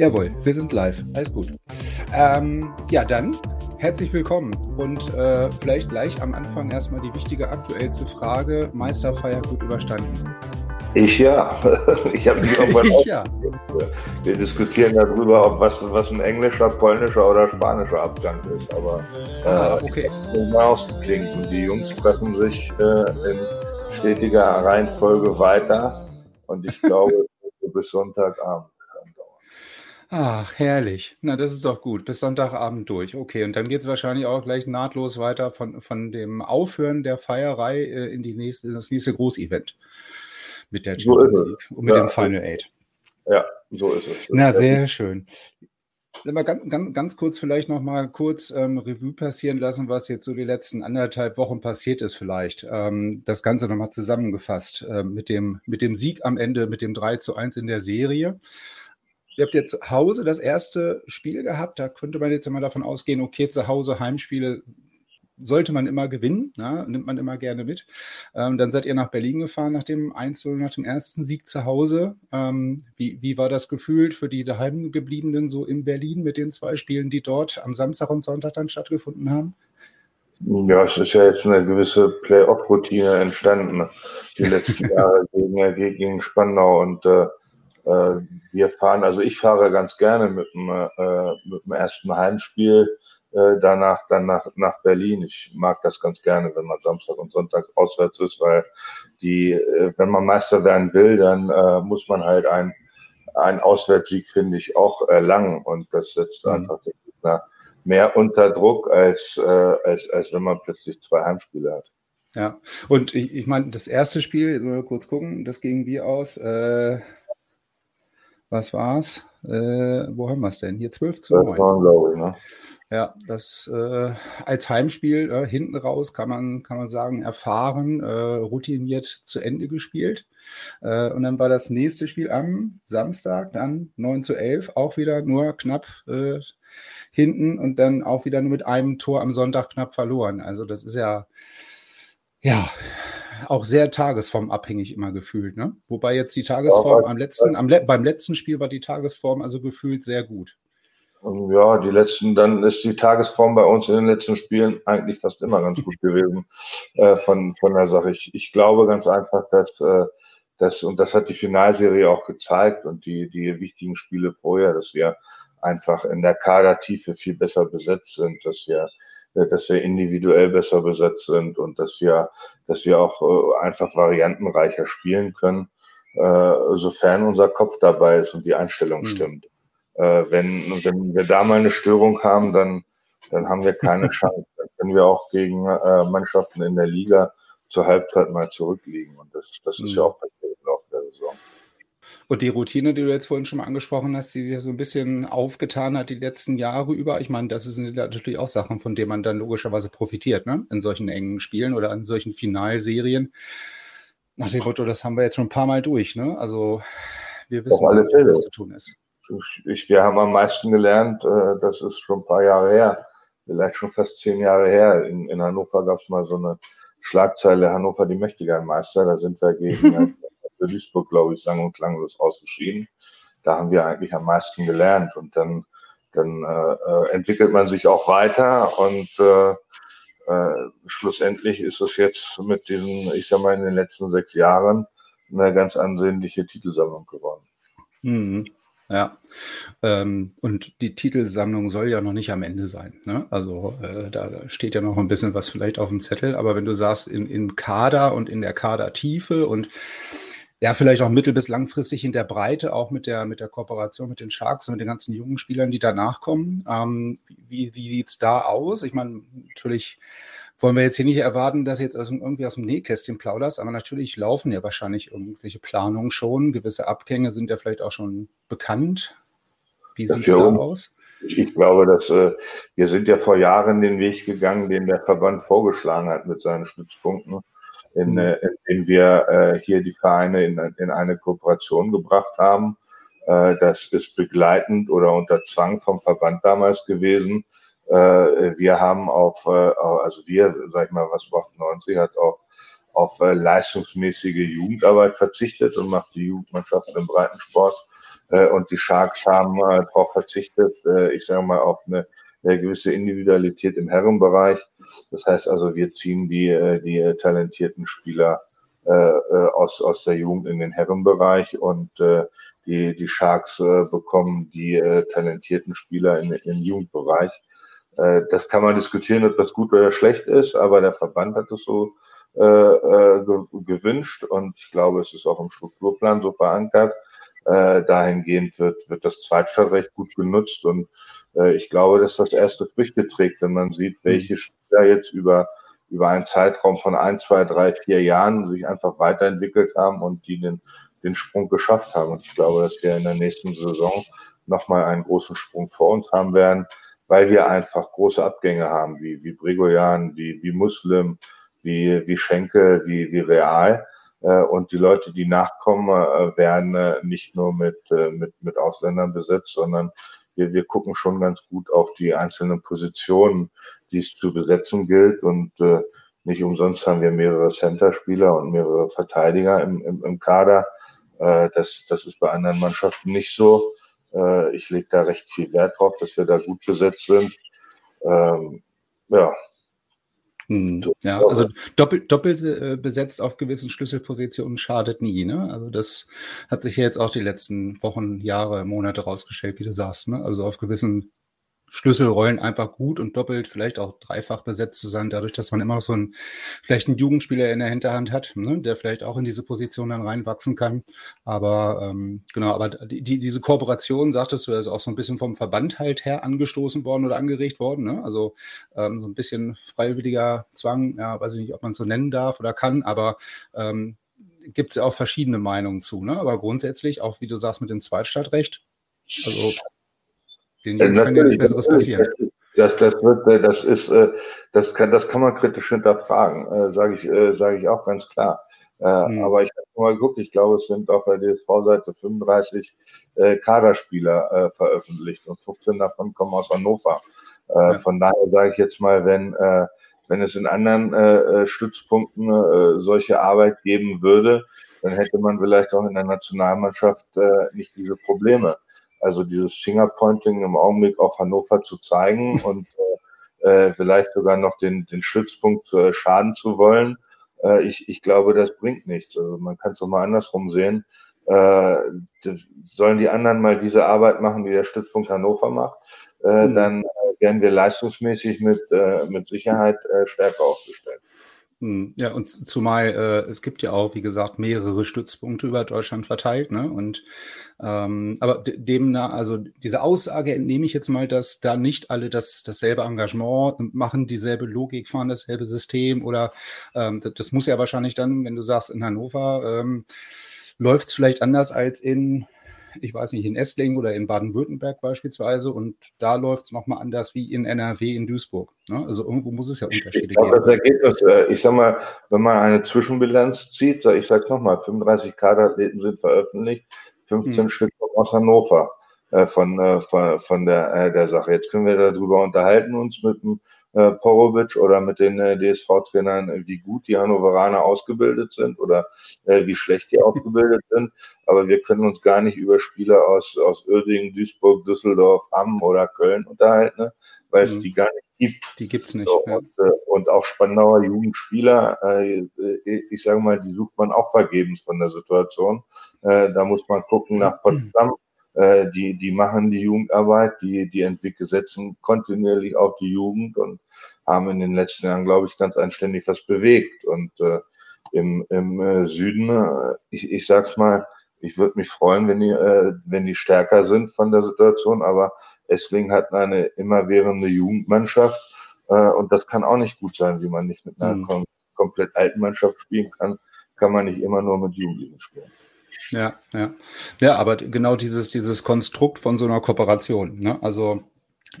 Jawohl, wir sind live. Alles gut. Ähm, ja, dann herzlich willkommen und äh, vielleicht gleich am Anfang erstmal die wichtige aktuellste Frage: Meisterfeier gut überstanden? Ich ja. Ich habe mich irgendwann Ich ja. Wir diskutieren darüber, ob was, was ein englischer, polnischer oder spanischer Abgang ist. Aber Ah, äh, okay. Klingt und die Jungs treffen sich äh, in stetiger Reihenfolge weiter. Und ich glaube, bis Sonntagabend. Ach, herrlich. Na, das ist doch gut. Bis Sonntagabend durch. Okay, und dann geht es wahrscheinlich auch gleich nahtlos weiter von, von dem Aufhören der Feierei äh, in, die nächste, in das nächste Großevent mit der So Champions. League und mit Ja. dem Final Eight. Ja, so ist es. Na, sehr schön. Mal ganz, ganz, ganz kurz vielleicht noch mal kurz ähm, Revue passieren lassen, was jetzt so die letzten anderthalb Wochen passiert ist vielleicht. Ähm, das Ganze nochmal zusammengefasst äh, mit, dem, mit dem Sieg am Ende, mit dem 3 zu 1 in der Serie. Ihr habt jetzt zu Hause das erste Spiel gehabt. Da könnte man jetzt immer davon ausgehen, okay, zu Hause Heimspiele sollte man immer gewinnen, ne? nimmt man immer gerne mit. Ähm, dann seid ihr nach Berlin gefahren nach dem 1 nach dem ersten Sieg zu Hause. Ähm, wie, wie war das gefühlt für die daheimgebliebenen so in Berlin mit den zwei Spielen, die dort am Samstag und Sonntag dann stattgefunden haben? Ja, es ist ja jetzt eine gewisse Playoff-Routine entstanden, die letzten Jahre gegen, gegen Spandau und äh, wir fahren, also ich fahre ganz gerne mit dem, äh, mit dem ersten Heimspiel äh, danach dann nach, nach Berlin. Ich mag das ganz gerne, wenn man Samstag und Sonntag auswärts ist, weil die, äh, wenn man Meister werden will, dann äh, muss man halt ein einen Auswärtssieg, finde ich, auch erlangen und das setzt Mhm. einfach den Gegner mehr unter Druck, als, äh, als, als wenn man plötzlich zwei Heimspiele hat. Ja, und ich, ich meine, das erste Spiel, mal kurz gucken, das ging wie aus? Äh, was war's? Äh, wo haben wir es denn? Hier 12 zu Das 9. war, glaube ich, ne? Ja, das äh, als Heimspiel äh, hinten raus kann man, kann man sagen, erfahren, äh, routiniert zu Ende gespielt. Äh, und dann war das nächste Spiel am Samstag, dann 9 zu 11, auch wieder nur knapp äh, hinten und dann auch wieder nur mit einem Tor am Sonntag knapp verloren. Also das ist ja, ja, auch sehr tagesformabhängig immer gefühlt. Ne? Wobei jetzt die Tagesform am letzten, am, le beim letzten Spiel war die Tagesform also gefühlt sehr gut. Ja, die letzten, dann ist die Tagesform bei uns in den letzten Spielen eigentlich fast immer ganz gut gewesen äh, von, von der Sache. Ich, ich glaube ganz einfach, dass, äh, dass, und das hat die Finalserie auch gezeigt und die, die wichtigen Spiele vorher, dass wir einfach in der Kadertiefe viel besser besetzt sind, dass wir, dass wir individuell besser besetzt sind und dass wir, dass wir auch äh, einfach variantenreicher spielen können, äh, sofern unser Kopf dabei ist und die Einstellung Mhm. stimmt. Äh, wenn, wenn wir da mal eine Störung haben, dann, dann haben wir keine Chance. Dann können wir auch gegen äh, Mannschaften in der Liga zur Halbzeit mal zurückliegen. Und das, das ist Mhm. ja auch passiert im Laufe der Saison. Und die Routine, die du jetzt vorhin schon mal angesprochen hast, die sich ja so ein bisschen aufgetan hat die letzten Jahre über, ich meine, das sind natürlich auch Sachen, von denen man dann logischerweise profitiert, ne? In solchen engen Spielen oder in solchen Finalserien. Nach dem Motto, das haben wir jetzt schon ein paar Mal durch, ne? Also wir wissen, Auf alle was Fälle. zu tun ist. Ich, wir haben am meisten gelernt, äh, das ist schon ein paar Jahre her, vielleicht schon fast zehn Jahre her. In, in Hannover gab es mal so eine Schlagzeile, Hannover die mächtigen Meister. Da sind wir gegen äh, Duisburg, glaube ich, sang- und klanglos ausgeschieden. Da haben wir eigentlich am meisten gelernt und dann, dann äh, äh, entwickelt man sich auch weiter und äh, äh, schlussendlich ist es jetzt mit diesen, ich sag mal, in den letzten sechs Jahren eine ganz ansehnliche Titelsammlung geworden. Mhm. Ja, ähm, und die Titelsammlung soll ja noch nicht am Ende sein. Ne? Also äh, da steht ja noch ein bisschen was vielleicht auf dem Zettel. Aber wenn du sagst, in, in Kader und in der Kadertiefe und ja, vielleicht auch mittel- bis langfristig in der Breite, auch mit der, mit der Kooperation mit den Sharks und mit den ganzen jungen Spielern, die danach kommen. Ähm, wie wie sieht's da aus? Ich meine, natürlich wollen wir jetzt hier nicht erwarten, dass jetzt aus, irgendwie aus dem Nähkästchen plauderst, aber natürlich laufen ja wahrscheinlich irgendwelche Planungen schon. Gewisse Abgänge sind ja vielleicht auch schon bekannt. Wie sieht es da aus? Ich glaube, dass äh, wir sind ja vor Jahren den Weg gegangen, den der Verband vorgeschlagen hat mit seinen Stützpunkten, in, mhm. äh, in wir äh, hier die Vereine in, in eine Kooperation gebracht haben. Äh, das ist begleitend oder unter Zwang vom Verband damals gewesen. Äh, wir haben auf, äh, also wir, sag ich mal, was macht 90, hat auf, auf äh, leistungsmäßige Jugendarbeit verzichtet und macht die Jugendmannschaft im Breitensport. Äh, und die Sharks haben äh, darauf verzichtet, äh, ich sage mal, auf eine, eine gewisse Individualität im Herrenbereich. Das heißt also, wir ziehen die, äh, die talentierten Spieler äh, äh, aus, aus der Jugend in den Herrenbereich und äh, die, die Sharks äh, bekommen die äh, talentierten Spieler in, im Jugendbereich. Äh, das kann man diskutieren, ob das gut oder schlecht ist, aber der Verband hat es so äh, äh, gewünscht und ich glaube, es ist auch im Strukturplan so verankert. Äh, dahingehend wird, wird das Zweitstadtrecht gut genutzt und äh, ich glaube, dass das erste Früchte trägt, wenn man sieht, welche Spieler jetzt über, über einen Zeitraum von ein, zwei, drei, vier Jahren sich einfach weiterentwickelt haben und die den, den Sprung geschafft haben. Und ich glaube, dass wir in der nächsten Saison nochmal einen großen Sprung vor uns haben werden weil wir einfach große Abgänge haben, wie, wie Brigoyan, wie, wie Muslim, wie, wie Schenkel, wie, wie Real. Äh, und die Leute, die nachkommen, äh, werden äh, nicht nur mit, mit, mit Ausländern besetzt, sondern wir, wir gucken schon ganz gut auf die einzelnen Positionen, die es zu besetzen gilt. Und nicht umsonst haben wir mehrere Center-Spieler und mehrere Verteidiger im, im, im Kader. Das, das ist bei anderen Mannschaften nicht so. Äh, ich lege da recht viel Wert drauf, dass wir da gut besetzt sind. Ähm, ja. Hm, ja, also doppelt, doppelt äh, besetzt auf gewissen Schlüsselpositionen schadet nie. Ne? Also das hat sich ja jetzt auch die letzten Wochen, Jahre, Monate rausgestellt, wie du sagst. Ne? Also auf gewissen Schlüsselrollen einfach gut und doppelt, vielleicht auch dreifach besetzt zu sein, dadurch, dass man immer noch so einen, vielleicht einen Jugendspieler in der Hinterhand hat, ne, der vielleicht auch in diese Position dann reinwachsen kann. Aber ähm, genau, aber die, diese Kooperation, sagtest du, ist auch so ein bisschen vom Verband halt her angestoßen worden oder angeregt worden. Ne? Also ähm, so ein bisschen freiwilliger Zwang, ja, weiß ich nicht, ob man es so nennen darf oder kann, aber ähm, gibt es ja auch verschiedene Meinungen zu. Ne? Aber grundsätzlich, auch wie du sagst, mit dem Zweitstadtrecht, also den Jungs kann ja nichts Besseres passieren. Das, das, wird, äh, das ist, äh, das kann, das kann man kritisch hinterfragen, äh, sage ich, sage ich auch ganz klar. Mhm. Aber ich habe mal geguckt, ich glaube, es sind auf der DSV-Seite 35 Kaderspieler veröffentlicht und 15 davon kommen aus Hannover. Ja. Von daher sage ich jetzt mal, wenn, wenn es in anderen Stützpunkten solche Arbeit geben würde, dann hätte man vielleicht auch in der Nationalmannschaft nicht diese Probleme also dieses Fingerpointing im Augenblick auf Hannover zu zeigen und äh, vielleicht sogar noch den, den Stützpunkt äh, schaden zu wollen. Äh, ich, ich glaube, das bringt nichts. Also man kann es auch mal andersrum sehen. Äh, sollen die anderen mal diese Arbeit machen, die der Stützpunkt Hannover macht, äh, mhm. dann äh, werden wir leistungsmäßig mit, äh, mit Sicherheit äh, stärker aufgestellt. Hm, ja, und zumal äh, es gibt ja auch, wie gesagt, mehrere Stützpunkte über Deutschland verteilt, ne? Und ähm, aber demnach, also diese Aussage entnehme ich jetzt mal, dass da nicht alle das dasselbe Engagement machen, dieselbe Logik fahren, dasselbe System oder ähm, das, das, muss ja wahrscheinlich dann, wenn du sagst, in Hannover ähm, läuft es vielleicht anders als in ich weiß nicht, in Esslingen oder in Baden-Württemberg beispielsweise und da läuft es nochmal anders wie in NRW in Duisburg. Ne? Also irgendwo muss es ja Unterschiede ich geben. Das Ergebnis, äh, ich sag mal, wenn man eine Zwischenbilanz zieht, ich sag's nochmal, 35 Kaderathleten sind veröffentlicht, 15 hm. Stück aus Hannover von, äh, von, von der, der Sache. Jetzt können wir darüber unterhalten uns mit dem äh, Porovic oder mit den äh, DSV-Trainern, wie gut die Hannoveraner ausgebildet sind oder äh, wie schlecht die ausgebildet sind. Aber wir können uns gar nicht über Spieler aus, aus Uerdingen, Duisburg, Düsseldorf, Hamm oder Köln unterhalten, ne? weil es mhm. die gar nicht gibt. Die gibt's nicht. So, ja. und, äh, und, auch Spandauer Jugendspieler, äh, ich sage mal, die sucht man auch vergebens von der Situation. Äh, da muss man gucken nach Potsdam. Äh, die, die machen die Jugendarbeit, die, die entwickeln, setzen kontinuierlich auf die Jugend und haben in den letzten Jahren, glaube ich, ganz anständig was bewegt. Und äh, im, im äh, Süden, äh, ich, ich sag's mal, ich würde mich freuen, wenn die, äh, wenn die stärker sind von der Situation, aber Essling hat eine immerwährende Jugendmannschaft Äh, und das kann auch nicht gut sein, wie man nicht mit einer mhm. kom komplett alten Mannschaft spielen kann, kann man nicht immer nur mit Jugendlichen spielen. Ja, ja. Ja, aber genau dieses, dieses Konstrukt von so einer Kooperation. Ne? Also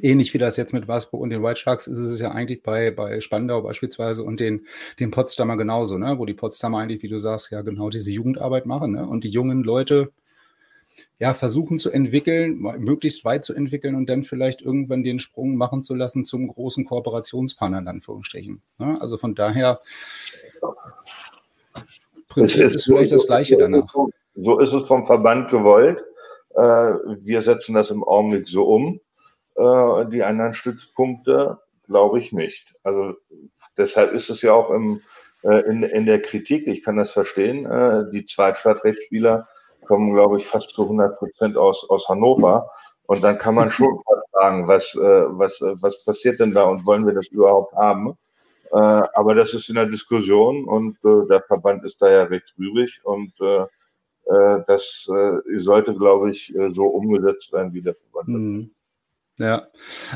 ähnlich wie das jetzt mit Waspo und den White Sharks ist es ja eigentlich bei, bei Spandau beispielsweise und den, den Potsdamer genauso, ne? wo die Potsdamer eigentlich, wie du sagst, ja genau diese Jugendarbeit machen ne? und die jungen Leute ja, versuchen zu entwickeln, möglichst weit zu entwickeln und dann vielleicht irgendwann den Sprung machen zu lassen zum großen Kooperationspartner, in Anführungsstrichen. Ne? Also von daher, Prinzip ist, ist vielleicht das Gleiche danach. So ist es vom Verband gewollt. Äh, wir setzen das im Augenblick so um. Äh, die anderen Stützpunkte glaube ich nicht. Also deshalb ist es ja auch im, äh, in, in der Kritik, ich kann das verstehen, die Zweitstadtrechtsspieler kommen, glaube ich, fast zu 100 Prozent aus, aus Hannover. Und dann kann man schon fragen, was, was, was passiert denn da und wollen wir das überhaupt haben? Aber das ist in der Diskussion und der Verband ist da ja recht rührig und äh, das äh, sollte, glaube ich, äh, so umgesetzt werden, wie der Verband. Mhm. Ja,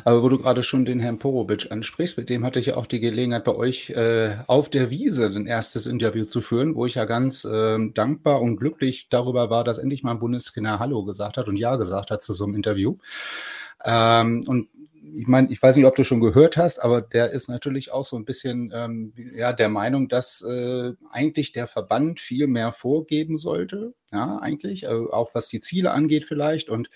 aber wo du gerade schon den Herrn Porovic ansprichst, mit dem hatte ich ja auch die Gelegenheit, bei euch äh, auf der Wiese ein erstes Interview zu führen, wo ich ja ganz äh, dankbar und glücklich darüber war, dass endlich mal ein Bundestrainer Hallo gesagt hat und Ja gesagt hat zu so einem Interview. Ähm, und ich meine, ich weiß nicht, ob du schon gehört hast, aber der ist natürlich auch so ein bisschen ähm, ja, der Meinung, dass äh, eigentlich der Verband viel mehr vorgeben sollte, ja, eigentlich, äh, auch was die Ziele angeht vielleicht. Und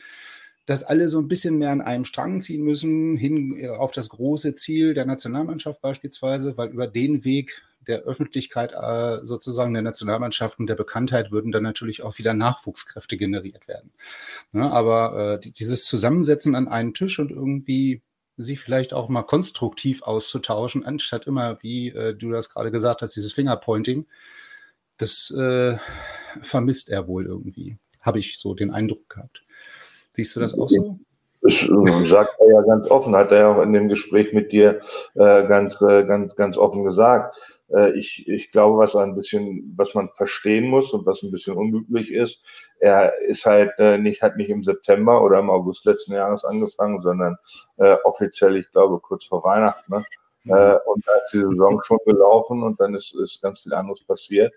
dass alle so ein bisschen mehr an einem Strang ziehen müssen, hin äh, auf das große Ziel der Nationalmannschaft beispielsweise, weil über den Weg der Öffentlichkeit äh, sozusagen der Nationalmannschaft und der Bekanntheit würden dann natürlich auch wieder Nachwuchskräfte generiert werden. Ne, aber äh, dieses Zusammensetzen an einen Tisch und irgendwie sie vielleicht auch mal konstruktiv auszutauschen, anstatt immer, wie du das gerade gesagt hast, dieses Fingerpointing, das vermisst er wohl irgendwie. Habe ich so den Eindruck gehabt. Siehst du das auch so? Das sagt er ja ganz offen, hat er ja auch in dem Gespräch mit dir äh, ganz, äh, ganz, ganz offen gesagt. Äh, ich, ich glaube, was ein bisschen, was man verstehen muss und was ein bisschen unglücklich ist, er ist halt äh, nicht, hat nicht im September oder im August letzten Jahres angefangen, sondern äh, offiziell, ich glaube, kurz vor Weihnachten. Ne? Mhm. Äh, und da ist die Saison schon gelaufen und dann ist, ist ganz viel anderes passiert.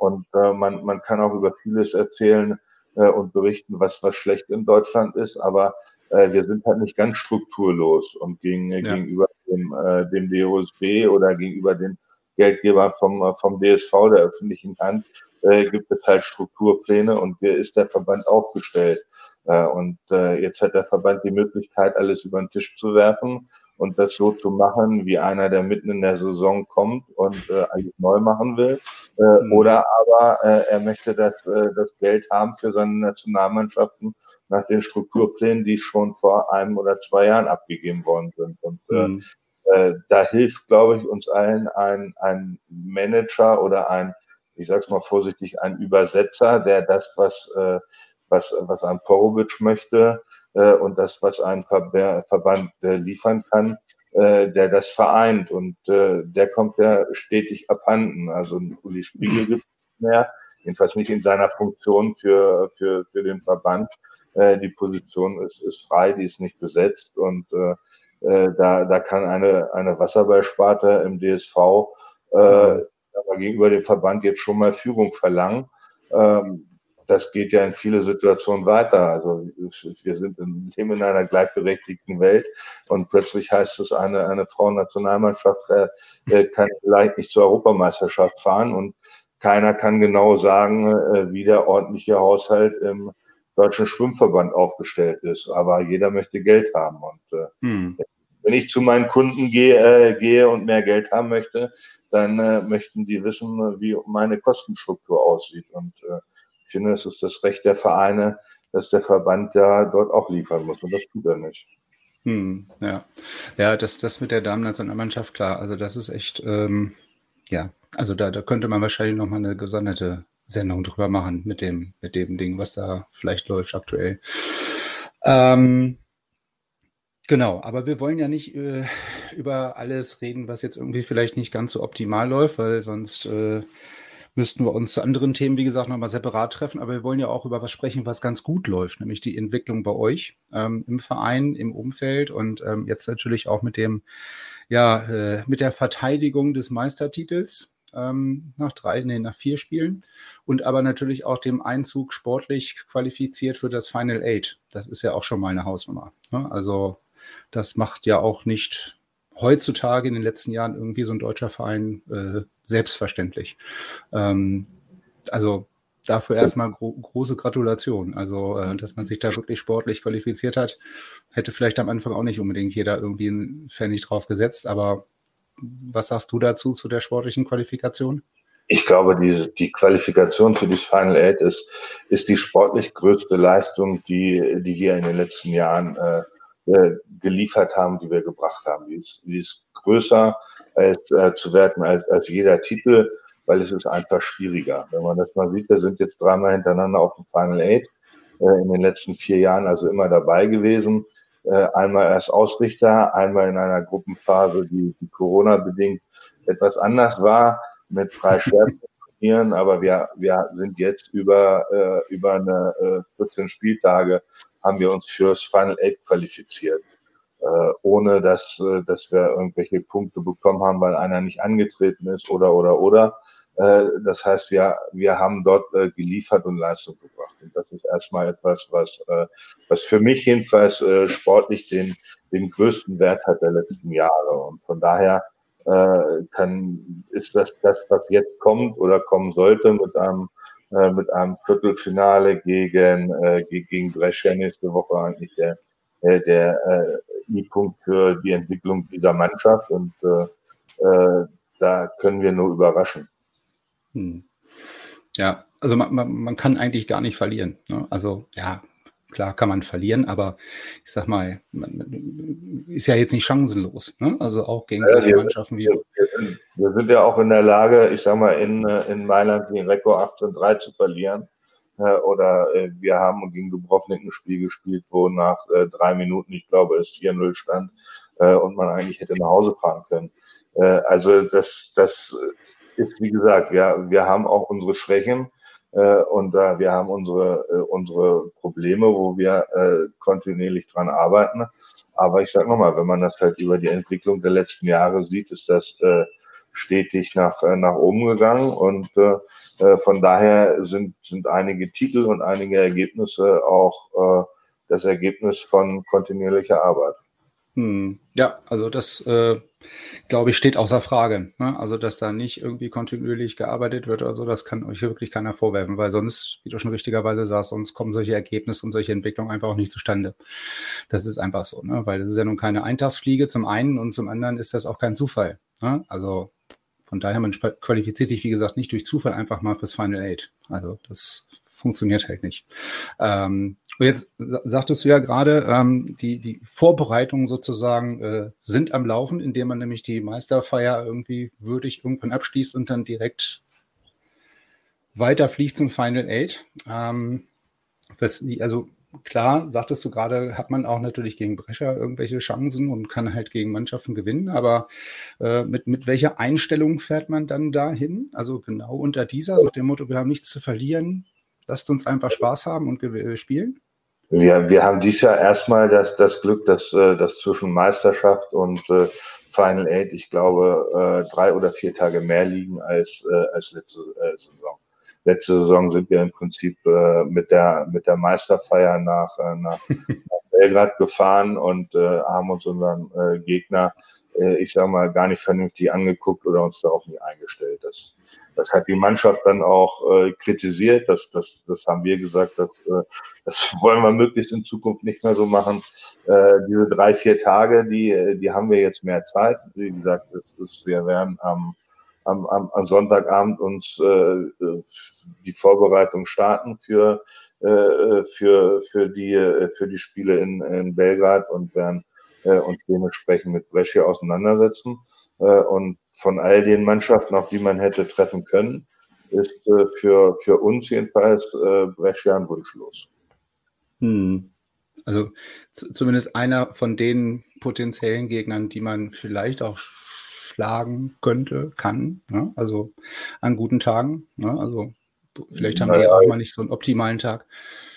Und man, man kann auch über vieles erzählen äh, und berichten, was, was schlecht in Deutschland ist, aber äh, wir sind halt nicht ganz strukturlos und gegen, ja. gegenüber dem, äh, dem DOSB oder gegenüber den Geldgeber vom, äh, vom DSV, der öffentlichen Hand, äh, gibt es halt Strukturpläne und hier ist der Verband aufgestellt. Äh, und äh, jetzt hat der Verband die Möglichkeit, alles über den Tisch zu werfen und das so zu machen, wie einer, der mitten in der Saison kommt und äh, eigentlich neu machen will. Äh, mhm. Oder aber äh, er möchte das, äh, das Geld haben für seine Nationalmannschaften nach den Strukturplänen, die schon vor einem oder zwei Jahren abgegeben worden sind. Und äh, mhm. äh, da hilft, glaube ich, uns allen ein, ein Manager oder ein, ich sag's mal vorsichtig, ein Übersetzer, der das, was, äh, was, was ein Porovic möchte, äh, und das, was ein Ver Verband äh, liefern kann, äh, der das vereint. Und äh, der kommt ja stetig abhanden. Also Uli Spiegel gibt es mehr, jedenfalls nicht in seiner Funktion für, für, für den Verband. Äh, die Position ist, ist frei, die ist nicht besetzt und äh, äh, da, da kann eine, eine Wasserballsparte im DSV äh, mhm. gegenüber dem Verband jetzt schon mal Führung verlangen. Ähm, das geht ja in viele Situationen weiter. Also wir sind in, leben in einer gleichberechtigten Welt und plötzlich heißt es, eine, eine Frauennationalmannschaft äh, kann vielleicht nicht zur Europameisterschaft fahren und keiner kann genau sagen, äh, wie der ordentliche Haushalt im Deutschen Schwimmverband aufgestellt ist. Aber jeder möchte Geld haben. Und äh, hm. wenn ich zu meinen Kunden gehe, äh, gehe und mehr Geld haben möchte, dann äh, möchten die wissen, wie meine Kostenstruktur aussieht. Und äh, finde, es ist das Recht der Vereine, dass der Verband ja dort auch liefern muss. Und das tut er nicht. Hm, ja, ja, das, das mit der Damen-Nationalmannschaft, klar. Also das ist echt, ähm, ja, also da, da könnte man wahrscheinlich nochmal eine gesonderte Sendung drüber machen mit dem, mit dem Ding, was da vielleicht läuft aktuell. Ähm, genau, aber wir wollen ja nicht äh, über alles reden, was jetzt irgendwie vielleicht nicht ganz so optimal läuft, weil sonst äh, müssten wir uns zu anderen Themen, wie gesagt, nochmal separat treffen. Aber wir wollen ja auch über was sprechen, was ganz gut läuft, nämlich die Entwicklung bei euch ähm, im Verein, im Umfeld und ähm, jetzt natürlich auch mit dem, ja, äh, mit der Verteidigung des Meistertitels ähm, nach drei, nee, nach vier Spielen und aber natürlich auch dem Einzug sportlich qualifiziert für das Final Eight. Das ist ja auch schon mal eine Hausnummer. Ne? Also das macht ja auch nicht heutzutage in den letzten Jahren irgendwie so ein deutscher Verein äh, selbstverständlich. Ähm, also dafür erstmal gro große Gratulation. Also, äh, dass man sich da wirklich sportlich qualifiziert hat, hätte vielleicht am Anfang auch nicht unbedingt jeder irgendwie einen Pfennig drauf gesetzt. Aber was sagst du dazu, zu der sportlichen Qualifikation? Ich glaube, die, die Qualifikation für das Final Eight ist, ist die sportlich größte Leistung, die, die wir in den letzten Jahren äh, äh, geliefert haben, die wir gebracht haben. Die ist, die ist größer als, äh, zu werten als, als jeder Titel, weil es ist einfach schwieriger. Wenn man das mal sieht, wir sind jetzt dreimal hintereinander auf dem Final Eight äh, in den letzten vier Jahren, also immer dabei gewesen. Äh, einmal erst Ausrichter, einmal in einer Gruppenphase, die, die Corona-bedingt etwas anders war, mit drei Schwerpunkten. aber wir, wir sind jetzt über, äh, über eine äh, 14 Spieltage haben wir uns fürs Final Eight qualifiziert, äh, ohne dass, äh, dass wir irgendwelche Punkte bekommen haben, weil einer nicht angetreten ist oder oder oder. Äh, das heißt, wir, wir haben dort äh, geliefert und Leistung gebracht. Und das ist erstmal etwas, was, äh, was für mich jedenfalls äh, sportlich den, den größten Wert hat der letzten Jahre. Und von daher äh, kann, ist das das, was jetzt kommt oder kommen sollte mit einem äh, mit einem Viertelfinale gegen, äh, gegen Brescia nächste Woche eigentlich der, äh, der äh, I-Punkt für die Entwicklung dieser Mannschaft und äh, äh, da können wir nur überraschen. Hm. Ja, also man, man, man kann eigentlich gar nicht verlieren. Ne? Also ja, Klar kann man verlieren, aber ich sag mal, man, ist ja jetzt nicht chancenlos. Ne? Also auch gegen solche ja, Mannschaften wie. Wir, sind, wir sind ja auch in der Lage, ich sag mal, in, in Mailand den Rekord 18-3 zu verlieren. Äh, oder äh, wir haben gegen Dubrovnik ein Spiel gespielt, wo nach äh, drei Minuten, ich glaube, es 4-0 stand äh, und man eigentlich hätte nach Hause fahren können. Äh, also das, das ist, wie gesagt, wir, wir haben auch unsere Schwächen. Äh, und wir haben unsere, äh, unsere Probleme, wo wir äh, kontinuierlich dran arbeiten. Aber ich sage nochmal, wenn man das halt über die Entwicklung der letzten Jahre sieht, ist das äh, stetig nach, äh, nach oben gegangen. Und äh, äh, von daher sind, sind einige Titel und einige Ergebnisse auch äh, das Ergebnis von kontinuierlicher Arbeit. Hm, ja, also das, äh, glaube ich, steht außer Frage. Ne? Also, dass da nicht irgendwie kontinuierlich gearbeitet wird oder so, das kann euch wirklich keiner vorwerfen, weil sonst, wie du schon richtigerweise sagst, sonst kommen solche Ergebnisse und solche Entwicklungen einfach auch nicht zustande. Das ist einfach so, ne? weil das ist ja nun keine Eintagsfliege zum einen und zum anderen ist das auch kein Zufall. Ne? Also, von daher, man qualifiziert sich, wie gesagt, nicht durch Zufall einfach mal fürs Final Eight. Also, das funktioniert halt nicht. Ähm, und jetzt sagtest du ja gerade, ähm, die, die Vorbereitungen sozusagen äh, sind am Laufen, indem man nämlich die Meisterfeier irgendwie würdig irgendwann abschließt und dann direkt weiterfliegt zum Final Eight. Ähm, was, also klar, sagtest du gerade, hat man auch natürlich gegen Brecher irgendwelche Chancen und kann halt gegen Mannschaften gewinnen, aber äh, mit, mit welcher Einstellung fährt man dann dahin? Also genau unter dieser, so dem Motto, wir haben nichts zu verlieren, Lasst uns einfach Spaß haben und spielen. Wir, wir haben dies Jahr erstmal das, das Glück, dass, äh, dass zwischen Meisterschaft und äh, Final Eight, ich glaube, äh, drei oder vier Tage mehr liegen als, äh, als letzte äh, Saison. Letzte Saison sind wir im Prinzip äh, mit, der, mit der Meisterfeier nach, äh, nach, nach Belgrad gefahren und äh, haben uns unseren äh, Gegner, ich sag mal, gar nicht vernünftig angeguckt oder uns darauf nicht eingestellt. Das, das hat die Mannschaft dann auch äh, kritisiert. Das, das, das haben wir gesagt, dass, äh, das wollen wir möglichst in Zukunft nicht mehr so machen. Äh, diese drei, vier Tage, die, die haben wir jetzt mehr Zeit. Wie gesagt, das ist, wir werden am, am, am, am Sonntagabend uns äh, die Vorbereitung starten für, äh, für, für, die, für die Spiele in, in Belgrad und werden äh, uns dementsprechend mit Brescia auseinandersetzen. Äh, und von all den Mannschaften, auf die man hätte treffen können, ist äh, für, für uns jedenfalls äh, Brescian wunschlos. Hm. Also zumindest einer von den potenziellen Gegnern, die man vielleicht auch schlagen könnte, kann. Ne? Also an guten Tagen. Ne? Also vielleicht haben die auch mal nicht so einen optimalen Tag.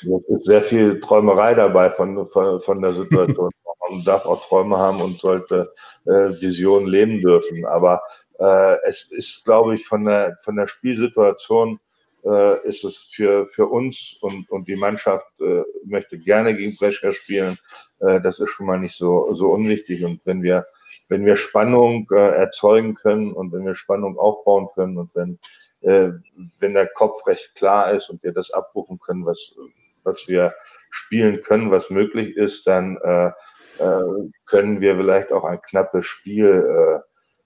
Es ist sehr viel Träumerei dabei von, von, von der Situation. Man darf auch Träume haben und sollte äh, Visionen leben dürfen. Aber äh, es ist, glaube ich, von der, von der Spielsituation äh, ist es für, für uns und, und die Mannschaft äh, möchte gerne gegen Brescia spielen. Äh, das ist schon mal nicht so, so unwichtig. Und wenn wir, wenn wir Spannung äh, erzeugen können und wenn wir Spannung aufbauen können und wenn, äh, wenn der Kopf recht klar ist und wir das abrufen können, was, was wir spielen können, was möglich ist, dann äh, äh, können wir vielleicht auch ein knappes Spiel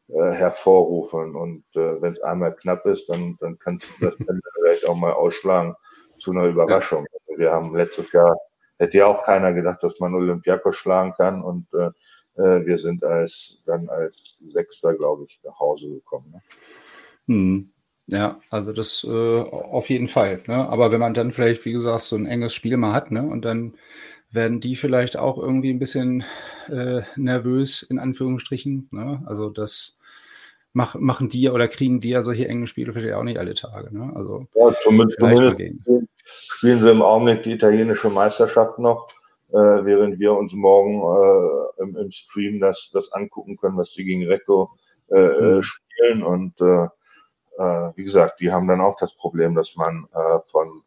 äh, äh, hervorrufen. Und äh, wenn es einmal knapp ist, dann, dann kannst du das dann vielleicht auch mal ausschlagen zu einer Überraschung. Ja. Wir haben letztes Jahr, hätte ja auch keiner gedacht, dass man Olympiakos schlagen kann und äh, wir sind als dann als Sechster, glaube ich, nach Hause gekommen. Ne? Hm. Ja, also das äh, auf jeden Fall. Ne? Aber wenn man dann vielleicht, wie gesagt, so ein enges Spiel mal hat, ne, und dann werden die vielleicht auch irgendwie ein bisschen äh, nervös, in Anführungsstrichen. Ne? Also das mach, machen die oder kriegen die ja solche engen Spiele vielleicht auch nicht alle Tage. Ne? Also ja, zumindest, zumindest spielen sie im Augenblick die italienische Meisterschaft noch, äh, während wir uns morgen äh, im, im, Stream das, das angucken können, was die gegen Recco äh, mhm. spielen. Und äh, äh, wie gesagt, die haben dann auch das Problem, dass man äh, von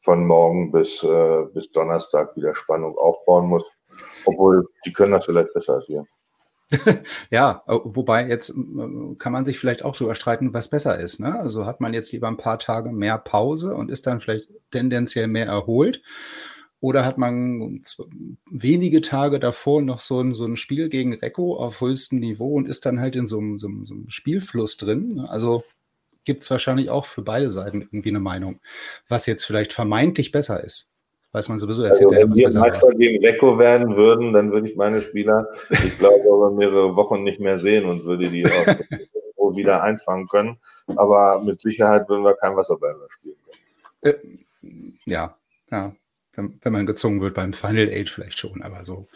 von morgen bis, äh, bis Donnerstag wieder Spannung aufbauen muss. Obwohl, die können das vielleicht besser als wir. ja, wobei jetzt kann man sich vielleicht auch drüber streiten, was besser ist. Ne? Also hat man jetzt lieber ein paar Tage mehr Pause und ist dann vielleicht tendenziell mehr erholt? Oder hat man wenige Tage davor noch so ein, so ein Spiel gegen Recco auf höchstem Niveau und ist dann halt in so einem, so einem, so einem Spielfluss drin? Ne? Also gibt es wahrscheinlich auch für beide Seiten irgendwie eine Meinung, was jetzt vielleicht vermeintlich besser ist. Weiß man sowieso erst also, Wenn wir Meister gegen Lecco werden würden, dann würde ich meine Spieler, ich glaube, über mehrere Wochen nicht mehr sehen und würde die auch wieder einfangen können. Aber mit Sicherheit würden wir kein Wasserball spielen können. Äh, ja, ja. Wenn, wenn man gezwungen wird beim Final Eight vielleicht schon, aber so,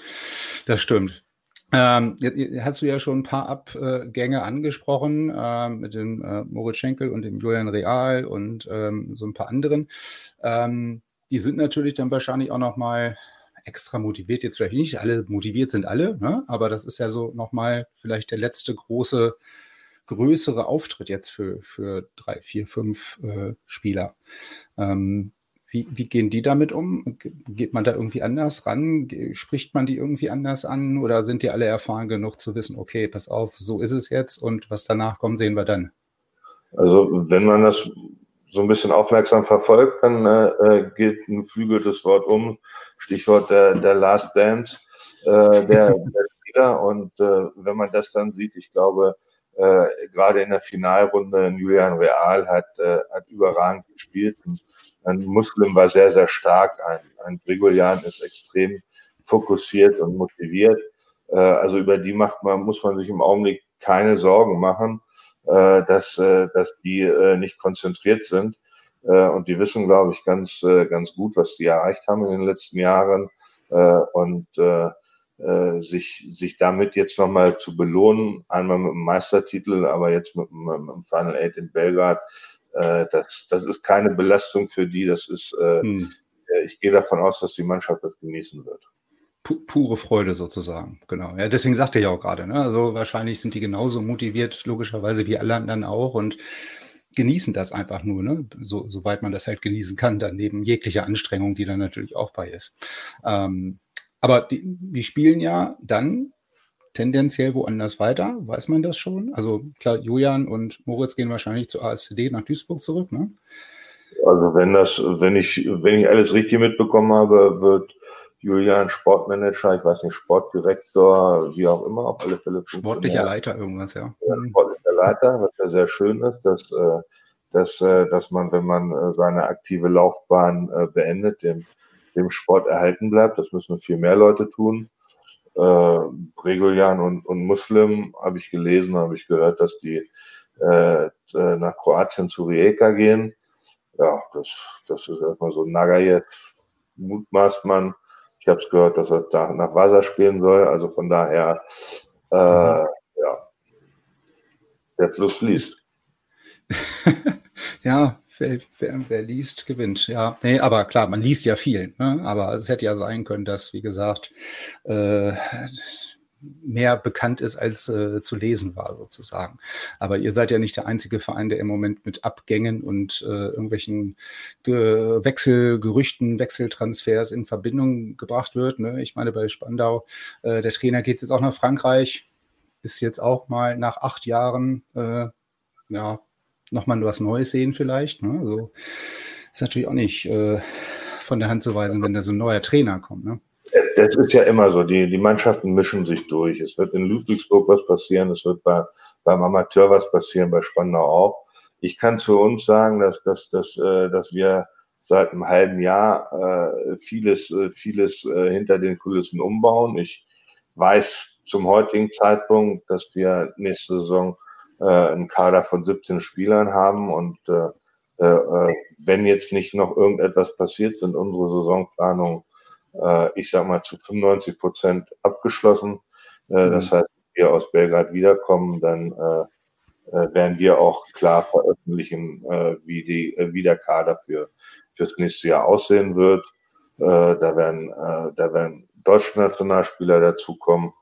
das stimmt. Ähm, jetzt, hast du ja schon ein paar Abgänge angesprochen äh, mit dem äh, Moritz Schenkel und dem Julian Real und ähm, so ein paar anderen. Ähm, die sind natürlich dann wahrscheinlich auch noch mal extra motiviert. Jetzt vielleicht nicht alle motiviert sind alle, ne? aber das ist ja so noch mal vielleicht der letzte große größere Auftritt jetzt für, für drei, vier, fünf äh, Spieler. Ähm, wie, wie gehen die damit um? Geht man da irgendwie anders ran? Spricht man die irgendwie anders an? Oder sind die alle erfahren genug zu wissen, okay, pass auf, so ist es jetzt und was danach kommt, sehen wir dann? Also wenn man das so ein bisschen aufmerksam verfolgt, dann äh, äh geht ein flügeltes Wort um, Stichwort der, der Last Dance äh, der, der Spieler. Und äh, wenn man das dann sieht, ich glaube, äh, gerade in der Finalrunde Julian Real hat, äh, hat überragend gespielt. Und ein Muslim war sehr, sehr stark. Ein, ein Grigorian ist extrem fokussiert und motiviert. Äh, also über die macht man, muss man sich im Augenblick keine Sorgen machen, äh, dass, äh, dass die äh, nicht konzentriert sind. Äh, und die wissen, glaube ich, ganz, äh, ganz gut, was die erreicht haben in den letzten Jahren. Äh, und äh, äh, sich, sich damit jetzt nochmal zu belohnen, einmal mit dem Meistertitel, aber jetzt mit, mit dem Final Eight in Belgrad, äh, das, das ist keine Belastung für die. Das ist, äh, hm. Äh, ich gehe davon aus, dass die Mannschaft das genießen wird. pure Freude sozusagen, genau. Ja, deswegen sagte ich auch gerade, ne? Also wahrscheinlich sind die genauso motiviert, logischerweise wie alle anderen auch und genießen das einfach nur, ne? So, soweit man das halt genießen kann, dann neben jeglicher Anstrengung, die dann natürlich auch bei ist. Ähm, aber die, die spielen ja dann tendenziell woanders weiter? Weiß man das schon? Also klar, Julian und Moritz gehen wahrscheinlich zur ASCD nach Duisburg zurück, ne? Also wenn das, wenn ich, wenn ich alles richtig mitbekommen habe, wird Julian Sportmanager, ich weiß nicht, Sportdirektor, wie auch immer, auf alle Fälle. Sportlicher Leiter, irgendwas, ja. ja sportlicher Leiter, was ja sehr schön ist, dass, äh, dass, äh, dass man, wenn man äh, seine aktive Laufbahn beendet, dem, dem Sport erhalten bleibt. Das müssen viel mehr Leute tun äh, Reguljan und, und Muslim, habe ich gelesen, habe ich gehört, dass die äh, nach Kroatien zu Rijeka gehen. Ja, das, das ist erstmal so Nagayev, mutmaßt man. Ich habe es gehört, dass er da nach Wasser spielen soll. Also von daher, äh, mhm. ja. Der Fluss liest. ja, wer, wer, wer, liest, gewinnt. Ja, nee, aber klar, man liest ja viel. Ne? Aber es hätte ja sein können, dass, wie gesagt, äh, mehr bekannt ist, als äh, zu lesen war, sozusagen. Aber ihr seid ja nicht der einzige Verein, der im Moment mit Abgängen und äh, irgendwelchen Ge Wechselgerüchten, Wechseltransfers in Verbindung gebracht wird. Ne? Ich meine, bei Spandau, äh, der Trainer geht jetzt auch nach Frankreich, ist jetzt auch mal nach acht Jahren, äh, ja, nochmal was Neues sehen vielleicht. Ne? Also ist natürlich auch nicht äh, von der Hand zu weisen, wenn da so ein neuer Trainer kommt. Ne? Das ist ja immer so. Die, die Mannschaften mischen sich durch. Es wird in Ludwigsburg was passieren, es wird bei, beim Amateur was passieren, bei Spandau auch. Ich kann zu uns sagen, dass, dass, dass, äh, dass wir seit einem halben Jahr äh, vieles, äh, vieles hinter den Kulissen umbauen. Ich weiß zum heutigen Zeitpunkt, dass wir nächste Saison äh, einen Kader von 17 Spielern haben und äh, äh, wenn jetzt nicht noch irgendetwas passiert, sind unsere Saisonplanungen äh, ich sage mal, zu 95 Prozent abgeschlossen. Äh, mhm. Das heißt, wenn wir aus Belgrad wiederkommen, dann äh, äh, werden wir auch klar veröffentlichen, äh, wie, die, äh, wie der Kader für fürs nächste Jahr aussehen wird. Äh, da werden, äh, da werden deutsche Nationalspieler dazukommen,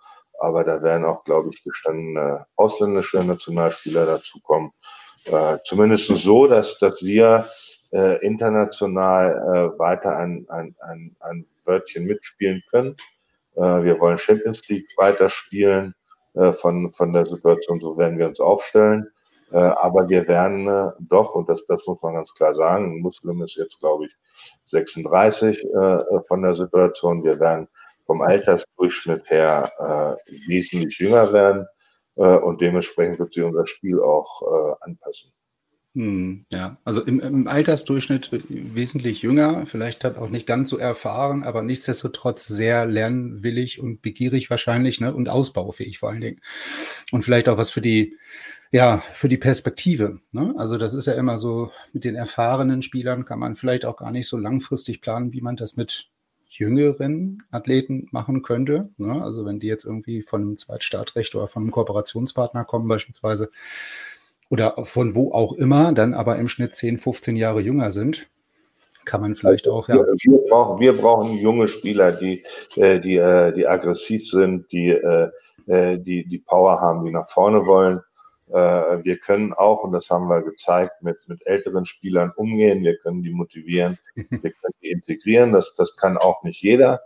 aber da werden auch, glaube ich, gestandene ausländische Nationalspieler dazukommen. Äh, zumindest so, dass, dass wir äh, international äh, weiter ein, ein, ein, ein Wörtchen mitspielen können. Äh, wir wollen Champions League weiterspielen. Äh, von, von der Situation, so werden wir uns aufstellen. Äh, aber wir werden äh, doch, und das, das muss man ganz klar sagen, Muslim ist jetzt, glaube ich, 36 äh, von der Situation. Wir werden vom Altersdurchschnitt her äh, wesentlich jünger werden äh, und dementsprechend wird sich unser Spiel auch äh, anpassen. Hm, ja, also im, im, Altersdurchschnitt wesentlich jünger, vielleicht hat auch nicht ganz so erfahren, aber nichtsdestotrotz sehr lernwillig und begierig wahrscheinlich, ne, und ausbaufähig vor allen Dingen. Und vielleicht auch was für die, ja, für die Perspektive. Ne? Also das ist ja immer so, mit den erfahrenen Spielern kann man vielleicht auch gar nicht so langfristig planen, wie man das mit jüngeren Athleten machen könnte. Ne? Also wenn die jetzt irgendwie von einem Zweitstartrecht oder von einem Kooperationspartner kommen beispielsweise, oder von wo auch immer, dann aber im Schnitt 10, 15 Jahre jünger sind, kann man vielleicht auch, ja. Wir, brauchen, wir brauchen junge Spieler, die, äh, die, äh, die aggressiv sind, die, äh, die, die Power haben, die nach vorne wollen. Wir können auch, und das haben wir gezeigt, mit, mit älteren Spielern umgehen. Wir können die motivieren, wir können die integrieren. Das, das kann auch nicht jeder.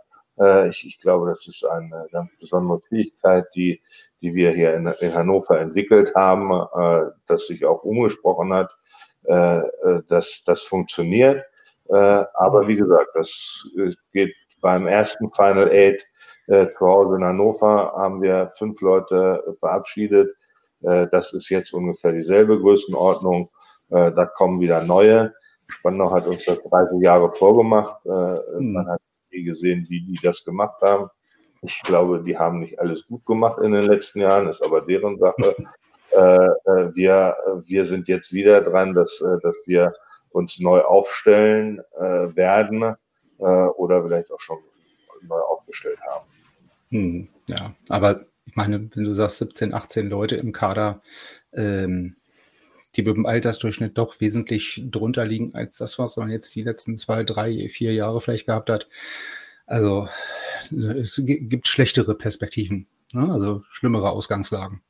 Ich, ich glaube, das ist eine ganz besondere Fähigkeit, die, die wir hier in, in Hannover entwickelt haben, äh, das sich auch umgesprochen hat, äh, äh, dass das funktioniert. Äh, aber wie gesagt, das geht beim ersten Final Eight äh, zu Hause in Hannover haben wir fünf Leute verabschiedet. Äh, das ist jetzt ungefähr dieselbe Größenordnung. Äh, da kommen wieder neue. Spandau hat uns das 30 Jahre vorgemacht. Äh, mhm. Man hat nie gesehen, wie die das gemacht haben. Ich glaube, die haben nicht alles gut gemacht in den letzten Jahren, ist aber deren Sache. wir, wir sind jetzt wieder dran, dass, dass wir uns neu aufstellen werden oder vielleicht auch schon neu aufgestellt haben. Hm, ja, aber ich meine, wenn du sagst 17, 18 Leute im Kader, ähm, die mit dem Altersdurchschnitt doch wesentlich drunter liegen als das, was man jetzt die letzten zwei, drei, vier Jahre vielleicht gehabt hat. Also ne, es gibt schlechtere Perspektiven, ne? also schlimmere Ausgangslagen.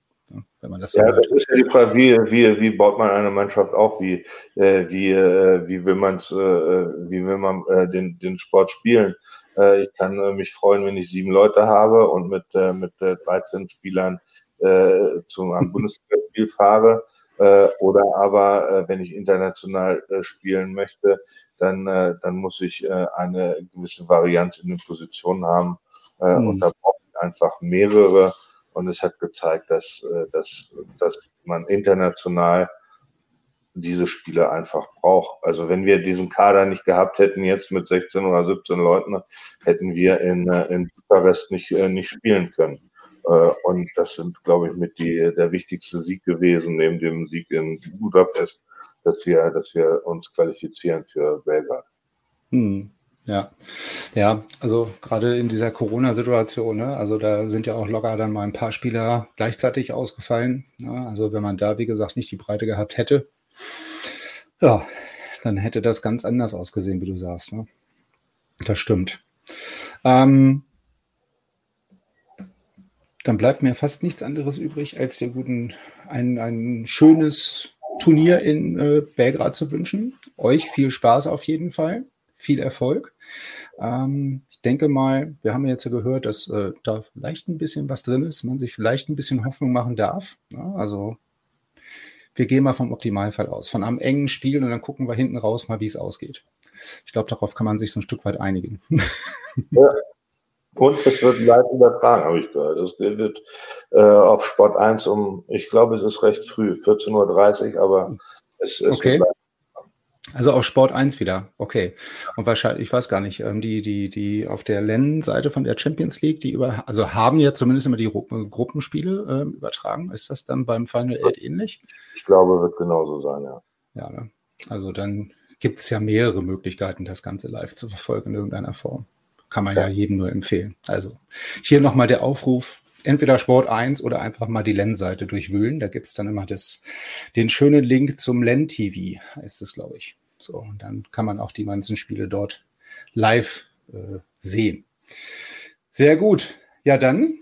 Wenn man das so ja, hört. das ist ja die Frage, wie, wie, wie baut man eine Mannschaft auf? Wie, äh, wie, äh, wie will, man's, äh, wie will man äh, den, den Sport spielen? Äh, ich kann äh, mich freuen, wenn ich sieben Leute habe und mit, äh, mit äh, 13 Spielern äh, zum einem Bundesligaspiel fahre. Äh, oder aber, äh, wenn ich international spielen möchte, dann, äh, dann muss ich äh, eine gewisse Varianz in den Positionen haben. Äh, mhm. Und da brauche ich einfach mehrere. Und es hat gezeigt, dass, äh, dass, dass man international diese Spieler einfach braucht. Also wenn wir diesen Kader nicht gehabt hätten, jetzt mit 16 oder 17 Leuten, hätten wir in, äh, in Bukarest nicht, äh, nicht spielen können. Äh, und das sind, glaube ich, mit die, der wichtigste Sieg gewesen, neben dem Sieg in Budapest, dass wir, dass wir uns qualifizieren für Belgrad. Hm. Ja, ja, also gerade in dieser Corona-Situation, ne, also da sind ja auch locker dann mal ein paar Spieler gleichzeitig ausgefallen. Ne, also wenn man da, wie gesagt, nicht die Breite gehabt hätte, ja, dann hätte das ganz anders ausgesehen, wie du sagst. Ne? Das stimmt. Ähm, dann bleibt mir fast nichts anderes übrig, als dir guten ein, ein schönes Turnier in äh, Belgrad zu wünschen. Euch viel Spaß auf jeden Fall, viel Erfolg. Ähm, ich denke mal, wir haben jetzt ja gehört, dass äh, da vielleicht ein bisschen was drin ist, man sich vielleicht ein bisschen Hoffnung machen darf. Ja, also wir gehen mal vom Optimalfall aus, von einem engen Spiel und dann gucken wir hinten raus mal, wie es ausgeht. Ich glaube, darauf kann man sich so ein Stück weit einigen. Ja. Und es wird live übertragen, habe ich gehört. Es wird äh, auf Sport 1 um, ich glaube, es ist recht früh, 14.30 Uhr, aber es, es okay. Also auf Sport 1 wieder, okay. Und wahrscheinlich, ich weiß gar nicht, ähm, die, die, die auf der LEN-Seite von der Champions League, die über, also haben ja zumindest immer die Gruppenspiele äh, übertragen. Ist das dann beim Final Eight ähnlich? Ich glaube, wird genauso sein, ja. Ja, ne? also dann gibt es ja mehrere Möglichkeiten, das Ganze live zu verfolgen in irgendeiner Form. Kann man ja, ja jedem nur empfehlen. Also hier nochmal der Aufruf, entweder Sport 1 oder einfach mal die LEN-Seite durchwühlen. Da gibt es dann immer das, den schönen Link zum LEN-TV, heißt es, glaube ich. So, und dann kann man auch die ganzen Spiele dort live äh, sehen. Sehr gut. Ja, dann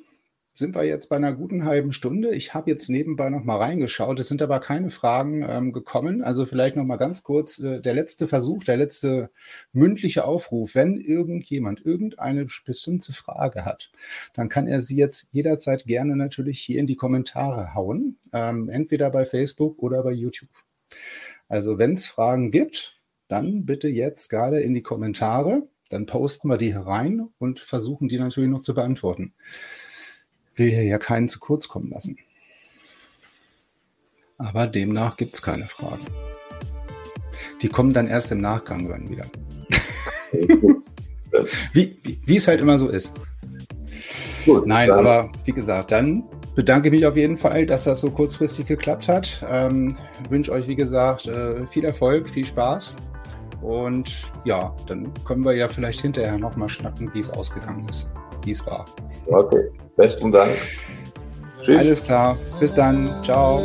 sind wir jetzt bei einer guten halben Stunde. Ich habe jetzt nebenbei noch mal reingeschaut. Es sind aber keine Fragen ähm, gekommen. Also vielleicht noch mal ganz kurz äh, der letzte Versuch, der letzte mündliche Aufruf. Wenn irgendjemand irgendeine bestimmte Frage hat, dann kann er sie jetzt jederzeit gerne natürlich hier in die Kommentare hauen. Ähm, entweder bei Facebook oder bei YouTube. Also wenn es Fragen gibt, dann bitte jetzt gerade in die Kommentare. Dann posten wir die herein und versuchen die natürlich noch zu beantworten will hier ja keinen zu kurz kommen lassen. Aber demnach gibt es keine Fragen. Die kommen dann erst im Nachgang dann wieder. wie, wie, wie es halt immer so ist. Gut, Nein, aber wie gesagt, dann bedanke ich mich auf jeden Fall, dass das so kurzfristig geklappt hat. Ähm, wünsche euch, wie gesagt, äh, viel Erfolg, viel Spaß. Und ja, dann können wir ja vielleicht hinterher nochmal schnacken, wie es ausgegangen ist, wie es war. Okay. Besten Dank. Tschüss. Alles klar. Bis dann. Ciao.